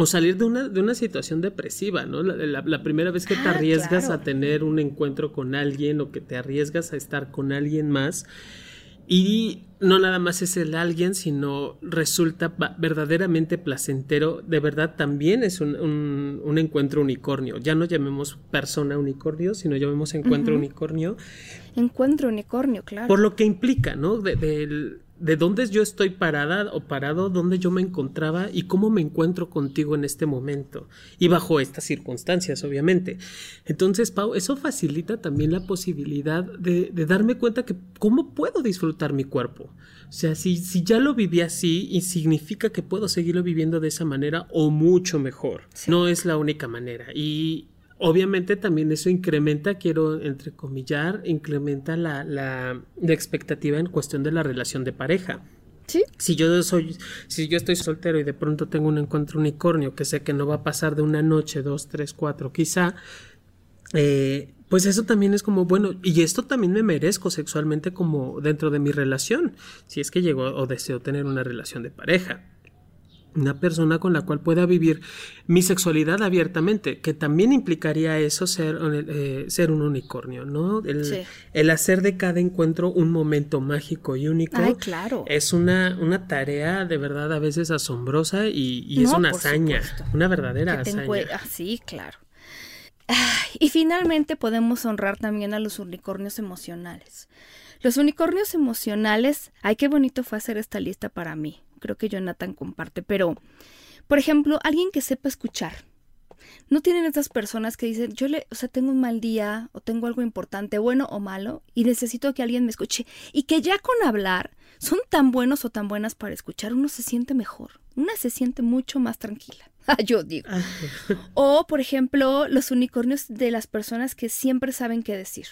O salir de una, de una situación depresiva, ¿no? La, primera vez que te ah, arriesgas a tener un encuentro con alguien o que te arriesgas a estar con alguien más y no nada más es el alguien, sino resulta verdaderamente placentero. De verdad también es un, un, encuentro unicornio. Ya no llamemos persona unicornio, sino llamemos encuentro unicornio. Encuentro unicornio, claro. Por lo que implica, ¿no? De, del de dónde yo estoy parada o parado, dónde yo me encontraba y cómo me encuentro contigo en este momento y bajo estas circunstancias, obviamente. Entonces, Pau, eso facilita también la posibilidad de, darme cuenta que cómo puedo disfrutar mi cuerpo. O sea, si, si ya lo viví así y significa que puedo seguirlo viviendo de esa manera o mucho mejor. No es la única manera. Y, Obviamente también eso incrementa, quiero entrecomillar, incrementa la, la, expectativa en cuestión de la relación de pareja. ¿Sí? Si yo soy, si yo estoy soltero y de pronto tengo un encuentro unicornio que sé que no va a pasar de una noche, dos, tres, cuatro, quizá, eh, pues eso también es como, bueno, y esto también me merezco sexualmente como dentro de mi relación, si es que llego o deseo tener una relación de pareja una persona con la cual pueda vivir mi sexualidad abiertamente, que también implicaría eso ser, eh, ser un unicornio, ¿no? El, hacer de cada encuentro un momento mágico y único. claro. Es una, una tarea de verdad a veces asombrosa y, es una hazaña, una verdadera hazaña. Ah, sí, claro. y finalmente podemos honrar también a los unicornios emocionales. Los unicornios emocionales, ay, qué bonito fue hacer esta lista para mí creo que Jonathan comparte, pero, por ejemplo, alguien que sepa escuchar. No tienen estas personas que dicen, yo le, o sea, tengo un mal día o tengo algo importante, bueno o malo, y necesito que alguien me escuche. Y que ya con hablar son tan buenos o tan buenas para escuchar, uno se siente mejor, una se siente mucho más tranquila. yo digo. Ah. o, por ejemplo, los unicornios de las personas que siempre saben qué decir.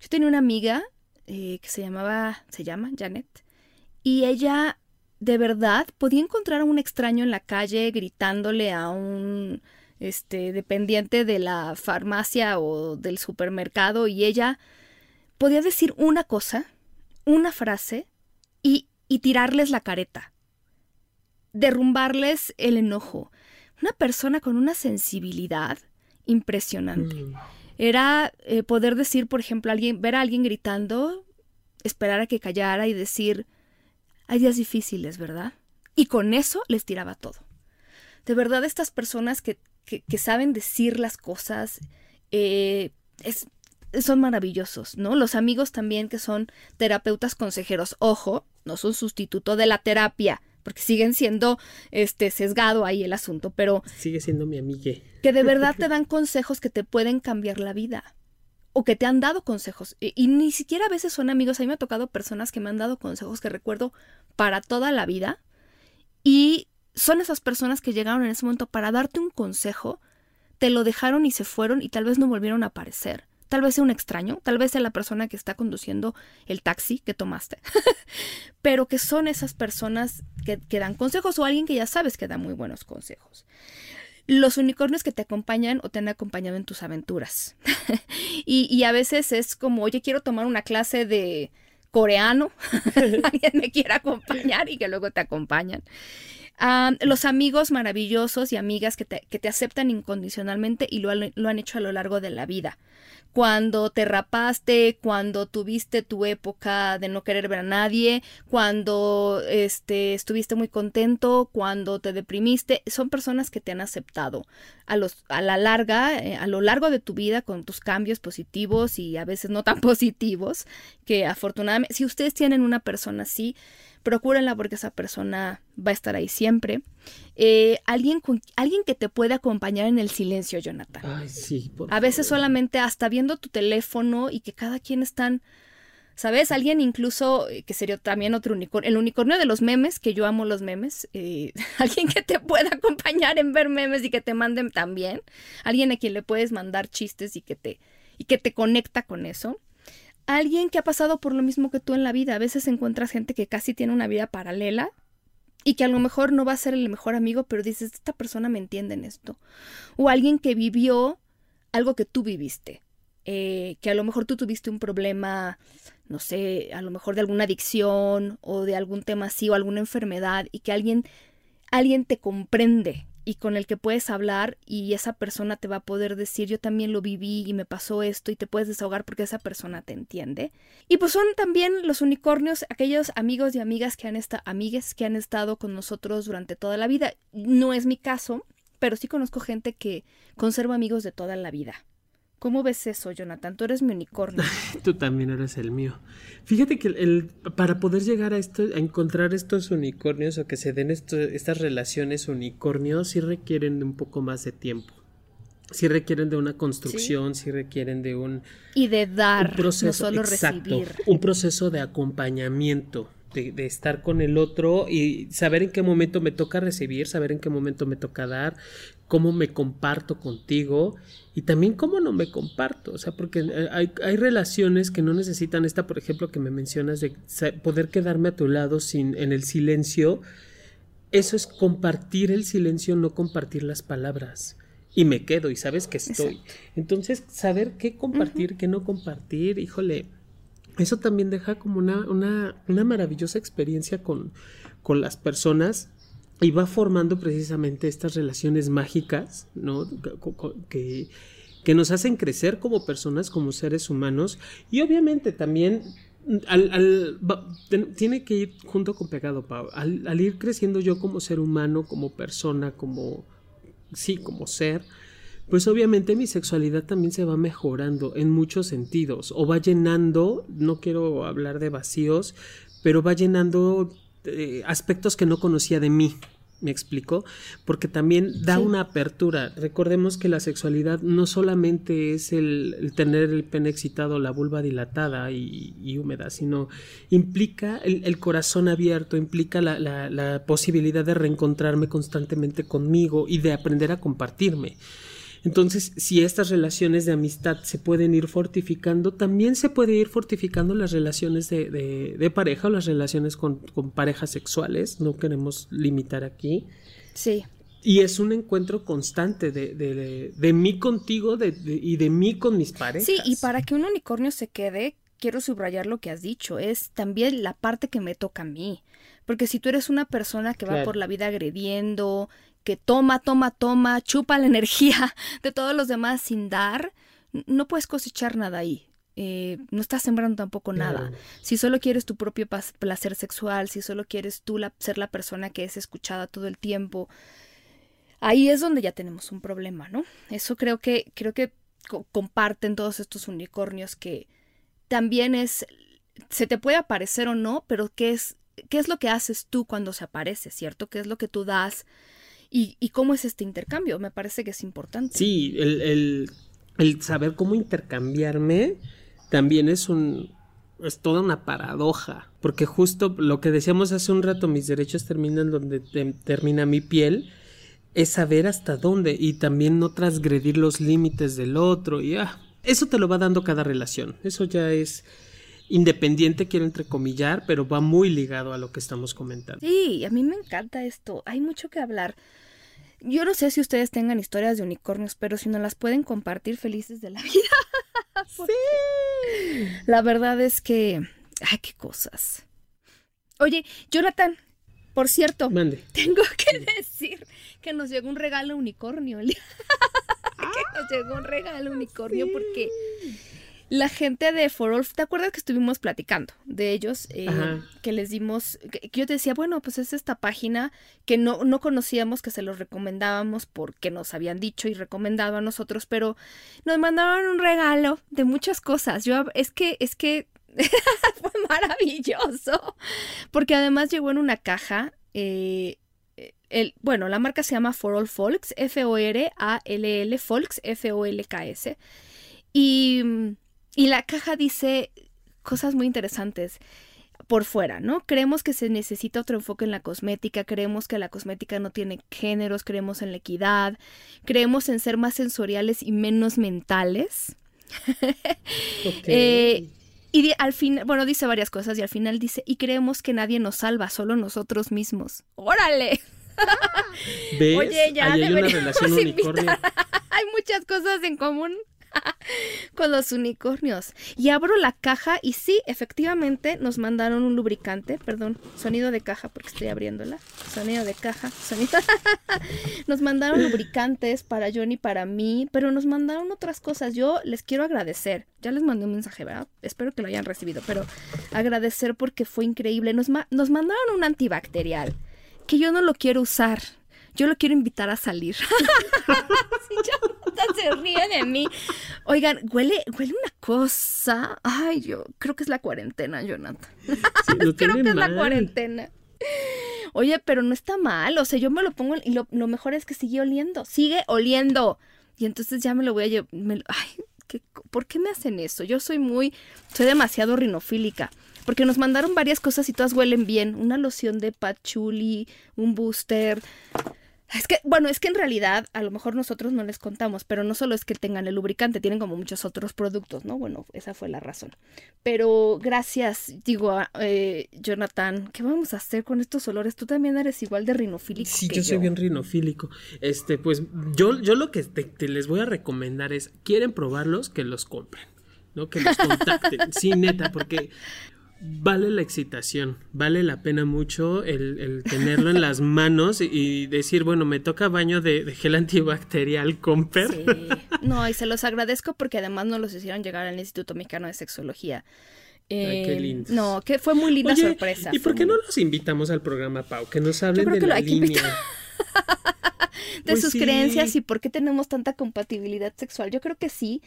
Yo tenía una amiga eh, que se llamaba, se llama Janet, y ella de verdad podía encontrar a un extraño en la calle gritándole a un este dependiente de la farmacia o del supermercado y ella podía decir una cosa, una frase y, y tirarles la careta, derrumbarles el enojo. Una persona con una sensibilidad impresionante. Mm. Era eh, poder decir, por ejemplo, alguien, ver a alguien gritando, esperar a que callara y decir, hay días difíciles, ¿verdad? Y con eso les tiraba todo. De verdad, estas personas que, que, saben decir las cosas, eh, es, son maravillosos, ¿no? Los amigos también que son terapeutas consejeros, ojo, no son sustituto de la terapia, porque siguen siendo este sesgado ahí el asunto, pero sigue siendo mi amiga. Que de verdad te dan consejos que te pueden cambiar la vida o que te han dado consejos y, ni siquiera a veces son amigos, a mí me ha tocado personas que me han dado consejos que recuerdo para toda la vida y son esas personas que llegaron en ese momento para darte un consejo, te lo dejaron y se fueron y tal vez no volvieron a aparecer. Tal vez sea un extraño, tal vez sea la persona que está conduciendo el taxi que tomaste, pero que son esas personas que, dan consejos o alguien que ya sabes que da muy buenos consejos. Los unicornios que te acompañan o te han acompañado en tus aventuras. y, a veces es como, oye, quiero tomar una clase de coreano, alguien me quiere acompañar y que luego te acompañan los amigos maravillosos y amigas que te, que te aceptan incondicionalmente y lo, lo, han hecho a lo largo de la vida. Cuando te rapaste, cuando tuviste tu época de no querer ver a nadie, cuando este, estuviste muy contento, cuando te deprimiste, son personas que te han aceptado a, los, a la larga, eh, a lo largo de tu vida con tus cambios positivos y a veces no tan positivos, que afortunadamente, si ustedes tienen una persona así, procúrenla porque esa persona va a estar ahí siempre. Eh, alguien, alguien que te puede acompañar en el silencio, Jonathan. Ay, sí. a veces solamente hasta viendo tu teléfono y que cada quien están... ¿Sabes? Alguien incluso, eh, que sería también otro unicornio, el unicornio de los memes, que yo amo los memes, eh, alguien que te pueda acompañar en ver memes y que te manden también, alguien a quien le puedes mandar chistes y que te, y que te conecta con eso alguien que ha pasado por lo mismo que tú en la vida. A veces encuentras gente que casi tiene una vida paralela y que a lo mejor no va a ser el mejor amigo, pero dices, esta persona me entiende en esto. O alguien que vivió algo que tú viviste. Eh, que a lo mejor tú tuviste un problema, no sé, a lo mejor de alguna adicción o de algún tema así o alguna enfermedad y que alguien, alguien te comprende y con el que puedes hablar y esa persona te va a poder decir yo también lo viví y me pasó esto y te puedes desahogar porque esa persona te entiende. Y pues son también los unicornios, aquellos amigos y amigas que han estado, amigues que han estado con nosotros durante toda la vida. No es mi caso, pero sí conozco gente que conserva amigos de toda la vida. ¿Cómo ves eso, Jonathan? Tú eres mi unicornio. Tú también eres el mío. Fíjate que el, para poder llegar a esto, a encontrar estos unicornios o que se den estas relaciones unicornios, sí requieren de un poco más de tiempo. Sí requieren de una construcción, sí, requieren de un... Y de dar, proceso, no solo recibir. Un proceso de acompañamiento, de, de, estar con el otro y saber en qué momento me toca recibir, saber en qué momento me toca dar, cómo me comparto contigo y también cómo no me comparto. O sea, porque eh, hay, hay, relaciones que no necesitan esta, por ejemplo, que me mencionas de poder quedarme a tu lado sin, en el silencio. Eso es compartir el silencio, no compartir las palabras. Y me quedo y sabes que estoy. Entonces, saber qué compartir, qué no compartir, híjole, eso también deja como una, una, una maravillosa experiencia con, con las personas y va formando precisamente estas relaciones mágicas, ¿no? Que, que nos hacen crecer como personas, como seres humanos, y obviamente también al, tiene que ir junto con pegado, Pau. Al, al, ir creciendo yo como ser humano, como persona, como, sí, como ser, pues obviamente mi sexualidad también se va mejorando en muchos sentidos, o va llenando, no quiero hablar de vacíos, pero va llenando eh, aspectos que no conocía de mí. ¿Me explico? Porque también da una apertura. Recordemos que la sexualidad no solamente es el, tener el pene excitado, la vulva dilatada y, húmeda, sino implica el, corazón abierto, implica la, la posibilidad de reencontrarme constantemente conmigo y de aprender a compartirme. Entonces, si estas relaciones de amistad se pueden ir fortificando, también se puede ir fortificando las relaciones de, pareja o las relaciones con, parejas sexuales. No queremos limitar aquí. Sí. Y es un encuentro constante de, mí contigo y de mí con mis parejas. Sí, y para que un unicornio se quede, quiero subrayar lo que has dicho, es también la parte que me toca a mí. Porque si tú eres una persona que va por la vida agrediendo, que toma, toma, toma, chupa la energía de todos los demás sin dar, no puedes cosechar nada ahí. Eh, no estás sembrando tampoco nada. Si solo quieres tu propio placer sexual, si solo quieres tú ser la persona que es escuchada todo el tiempo, ahí es donde ya tenemos un problema, ¿no? Eso creo que, creo que comparten todos estos unicornios que también es, se te puede aparecer o no, pero ¿qué es, qué es lo que haces tú cuando se aparece, ¿cierto? ¿Qué es lo que tú das? Y, y cómo es este intercambio, me parece que es importante. Sí, el, el, saber cómo intercambiarme también es un, es toda una paradoja, porque justo lo que decíamos hace un rato, mis derechos terminan donde termina mi piel, es saber hasta dónde y también no transgredir los límites del otro y ah, eso te lo va dando cada relación, eso ya es independiente, quiero entrecomillar, pero va muy ligado a lo que estamos comentando. Sí, a mí me encanta esto, hay mucho que hablar. Yo no sé si ustedes tengan historias de unicornios, pero si no las pueden compartir felices de la vida. sí. La verdad es que, ay, qué cosas. Oye, Jonathan, por cierto, tengo que decir que nos llegó un regalo unicornio. que nos llegó un regalo unicornio porque la gente de For All, ¿te acuerdas que estuvimos platicando de ellos? Eh, que les dimos, que, yo te decía, bueno, pues es esta página que no, no conocíamos, que se los recomendábamos porque nos habían dicho y recomendado a nosotros, pero nos mandaron un regalo de muchas cosas. Yo, es que, es que fue maravilloso. Porque además llegó en una caja. Eh, el, bueno, la marca se llama For All Folks, F-O-R-A-L-L, Folks, F-O-L-K-S. Y, y la caja dice cosas muy interesantes por fuera, ¿no? Creemos que se necesita otro enfoque en la cosmética, creemos que la cosmética no tiene géneros, creemos en la equidad, creemos en ser más sensoriales y menos mentales. eh, y al final, bueno, dice varias cosas y al final dice, y creemos que nadie nos salva, solo nosotros mismos. ¡Órale! ¿Ves? Oye, ya hay una relación unicornio. hay muchas cosas en común. con los unicornios. Y abro la caja y sí, efectivamente nos mandaron un lubricante, perdón, sonido de caja porque estoy abriéndola. Sonido de caja, sonido. nos mandaron lubricantes para Johnny y para mí, pero nos mandaron otras cosas. Yo les quiero agradecer. Ya les mandé un mensaje, ¿verdad? Espero que lo hayan recibido, pero agradecer porque fue increíble. Nos, nos mandaron un antibacterial que yo no lo quiero usar yo lo quiero invitar a salir. si Jonathan se ríe de mí. Oigan, huele, huele una cosa. Ay, yo creo que es la cuarentena, Jonathan. creo que es la cuarentena. Oye, pero no está mal. O sea, yo me lo pongo y lo, mejor es que sigue oliendo. Sigue oliendo. Y entonces ya me lo voy a llevar. Ay, ¿por qué me hacen eso? Yo soy muy. Soy demasiado rinofílica. Porque nos mandaron varias cosas y todas huelen bien. Una loción de patchouli, un booster. Es que, bueno, es que en realidad a lo mejor nosotros no les contamos, pero no solo es que tengan el lubricante, tienen como muchos otros productos, ¿no? Bueno, esa fue la razón. Pero gracias, digo, eh, Jonathan, ¿qué vamos a hacer con estos olores? Tú también eres igual de rinofílico. Sí, yo, soy bien rinofílico. Este, pues yo, yo lo que te, les voy a recomendar es, quieren probarlos, que los compren. ¿no? Que los contacten. sí, neta, porque vale la excitación, vale la pena mucho el, tenerlo en las manos y, decir, bueno, me toca baño de, gel antibacterial Comper. Sí. No, y se los agradezco porque además nos los hicieron llegar al Instituto Mexicano de Sexología. Ay, qué eh, No, que fue muy linda sorpresa. ¿Y por qué no los invitamos al programa, Pau? Que nos hablen de la línea. de pues sus creencias y por qué tenemos tanta compatibilidad sexual. Yo creo que sí,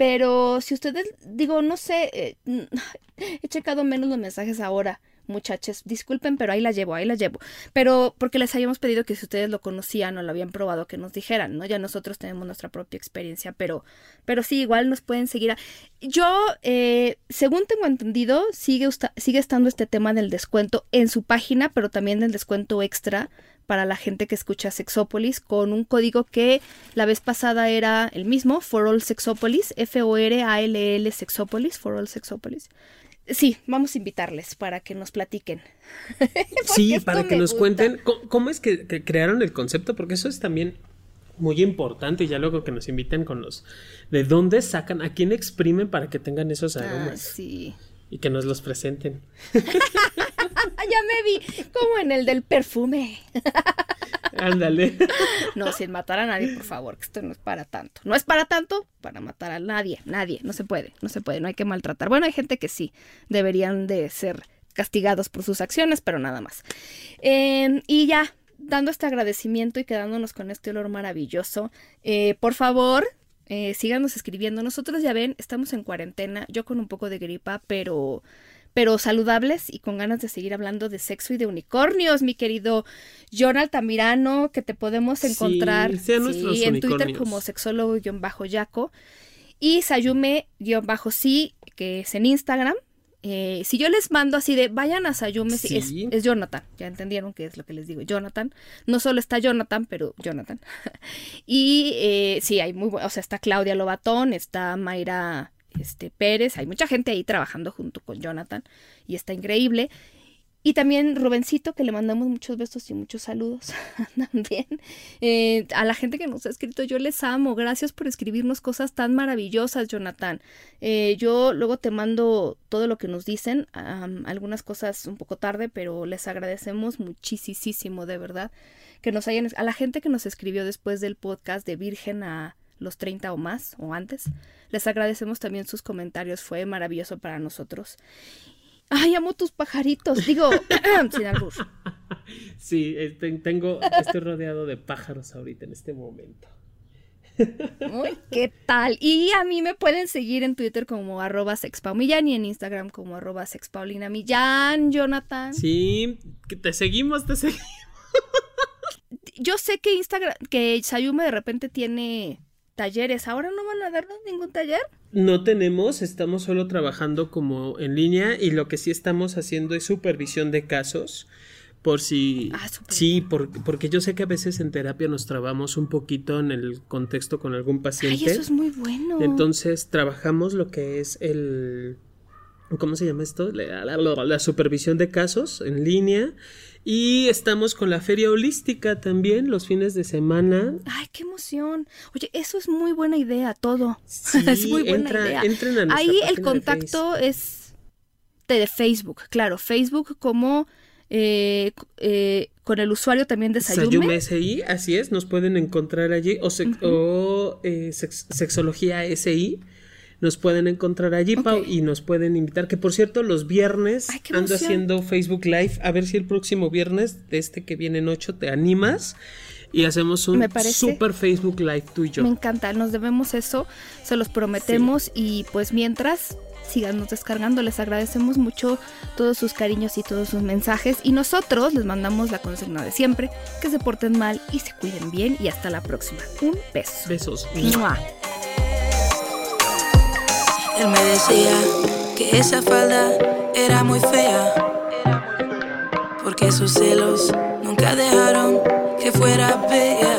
pero si ustedes, digo, no sé, eh, he checado menos los mensajes ahora muchachos, disculpen, pero ahí la llevo, ahí la llevo. Pero porque les habíamos pedido que si ustedes lo conocían o lo habían probado, que nos dijeran, ¿no? Ya nosotros tenemos nuestra propia experiencia, pero, pero sí, igual nos pueden seguir. Yo, eh, según tengo entendido, sigue, sigue estando este tema del descuento en su página, pero también del descuento extra para la gente que escucha Sexópolis con un código que la vez pasada era el mismo, For All Sexópolis, F-O-R-A-L-L Sexópolis, For All Sexópolis. Sí, vamos a invitarles para que nos platiquen. sí, para que nos cuenten cómo, es que, crearon el concepto, porque eso es también muy importante y ya luego que nos inviten con los de dónde sacan, a quién exprimen para que tengan esos ah, aromas. sí. Y que nos los presenten. ya me vi como en el del perfume. Ándale. No, sin matar a nadie, por favor, que esto no es para tanto. No es para tanto, para matar a nadie, nadie. No se puede, no se puede, no hay que maltratar. Bueno, hay gente que sí, deberían de ser castigados por sus acciones, pero nada más. Eh, y ya, dando este agradecimiento y quedándonos con este olor maravilloso, eh, por favor, eh, síganos escribiendo. Nosotros ya ven, estamos en cuarentena, yo con un poco de gripa, pero pero saludables y con ganas de seguir hablando de sexo y de unicornios, mi querido John Altamirano, que te podemos encontrar sí, en Twitter como sexólogo-yaco y Sayume-sí, que es en Instagram. Eh, si yo les mando así de vayan a Sayume, Sí. es, es Jonathan, ya entendieron qué es lo que les digo, Jonathan. No solo está Jonathan, pero Jonathan. y eh, sí, hay muy o sea, está Claudia Lobatón, está Mayra este, Pérez, hay mucha gente ahí trabajando junto con Jonathan y está increíble. Y también Rubencito, que le mandamos muchos besos y muchos saludos también. Eh, a la gente que nos ha escrito, yo les amo. Gracias por escribirnos cosas tan maravillosas, Jonathan. Eh, yo luego te mando todo lo que nos dicen, algunas cosas un poco tarde, pero les agradecemos muchísimo, de verdad, que nos hayan, a la gente que nos escribió después del podcast de Virgen a los 30 o más, o antes, les agradecemos también sus comentarios, fue maravilloso para nosotros. Ay, amo tus pajaritos, digo, sin albur. Sí, eh, te- tengo, estoy rodeado de pájaros ahorita en este momento. Uy, ¿qué tal? Y a mí me pueden seguir en Twitter como arroba sexpaumillán y en Instagram como arroba sexpaulinamillán, Jonathan. Sí, que te seguimos, te seguimos. Yo sé que Instagram, que Sayume de repente tiene talleres. ¿Ahora no van a darnos ningún taller? No tenemos, estamos solo trabajando como en línea y lo que sí estamos haciendo es supervisión de casos. Por si... Ah, sí, por- porque yo sé que a veces en terapia nos trabamos un poquito en el contexto con algún Ay, paciente. eso es muy bueno. Entonces trabajamos lo que es el... ¿Cómo se llama esto? La, la- la- la supervisión de casos en línea. Y estamos con la feria holística también los fines de semana. Ay, qué emoción. Oye, eso es muy buena idea, todo. Sí, es muy buena entra- idea. entren a Ahí el de contacto es de, de Facebook, claro, Facebook como eh, eh, con el usuario también de Sayume. Sayume SI, así es, nos pueden encontrar allí, o, sex- o, eh, sex- Sexología SI, nos pueden encontrar allí, Pau, Ok. y nos pueden invitar, que por cierto, los viernes Ay, ando haciendo Facebook Live, a ver si el próximo viernes, de este que viene en 8, te animas, y hacemos un super Facebook Live tú y yo. Me encanta, nos debemos eso, se los prometemos y pues mientras síganos descargando, les agradecemos mucho todos sus cariños y todos sus mensajes y nosotros les mandamos la consigna de siempre, que se porten mal y se cuiden bien y hasta la próxima. Un beso. Besos. Mua. Él me decía que esa falda era muy fea. Porque sus celos nunca dejaron que fuera bella.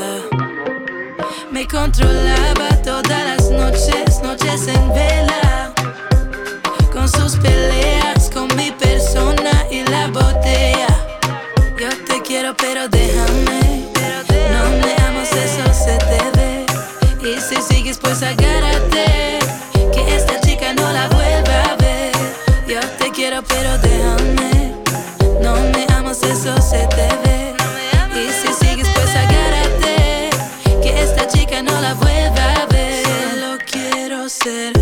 Me controlaba todas las noches, noches en vela. Con sus peleas, con mi persona y la botella. Yo te quiero, pero déjame. No me amas, eso se te ve. Y si sigues, pues agárrate. pero déjame. No me amas, eso se te ve. Y si sigues, pues agárrate. Que esta chica no la vuelva a ver. Solo quiero ser.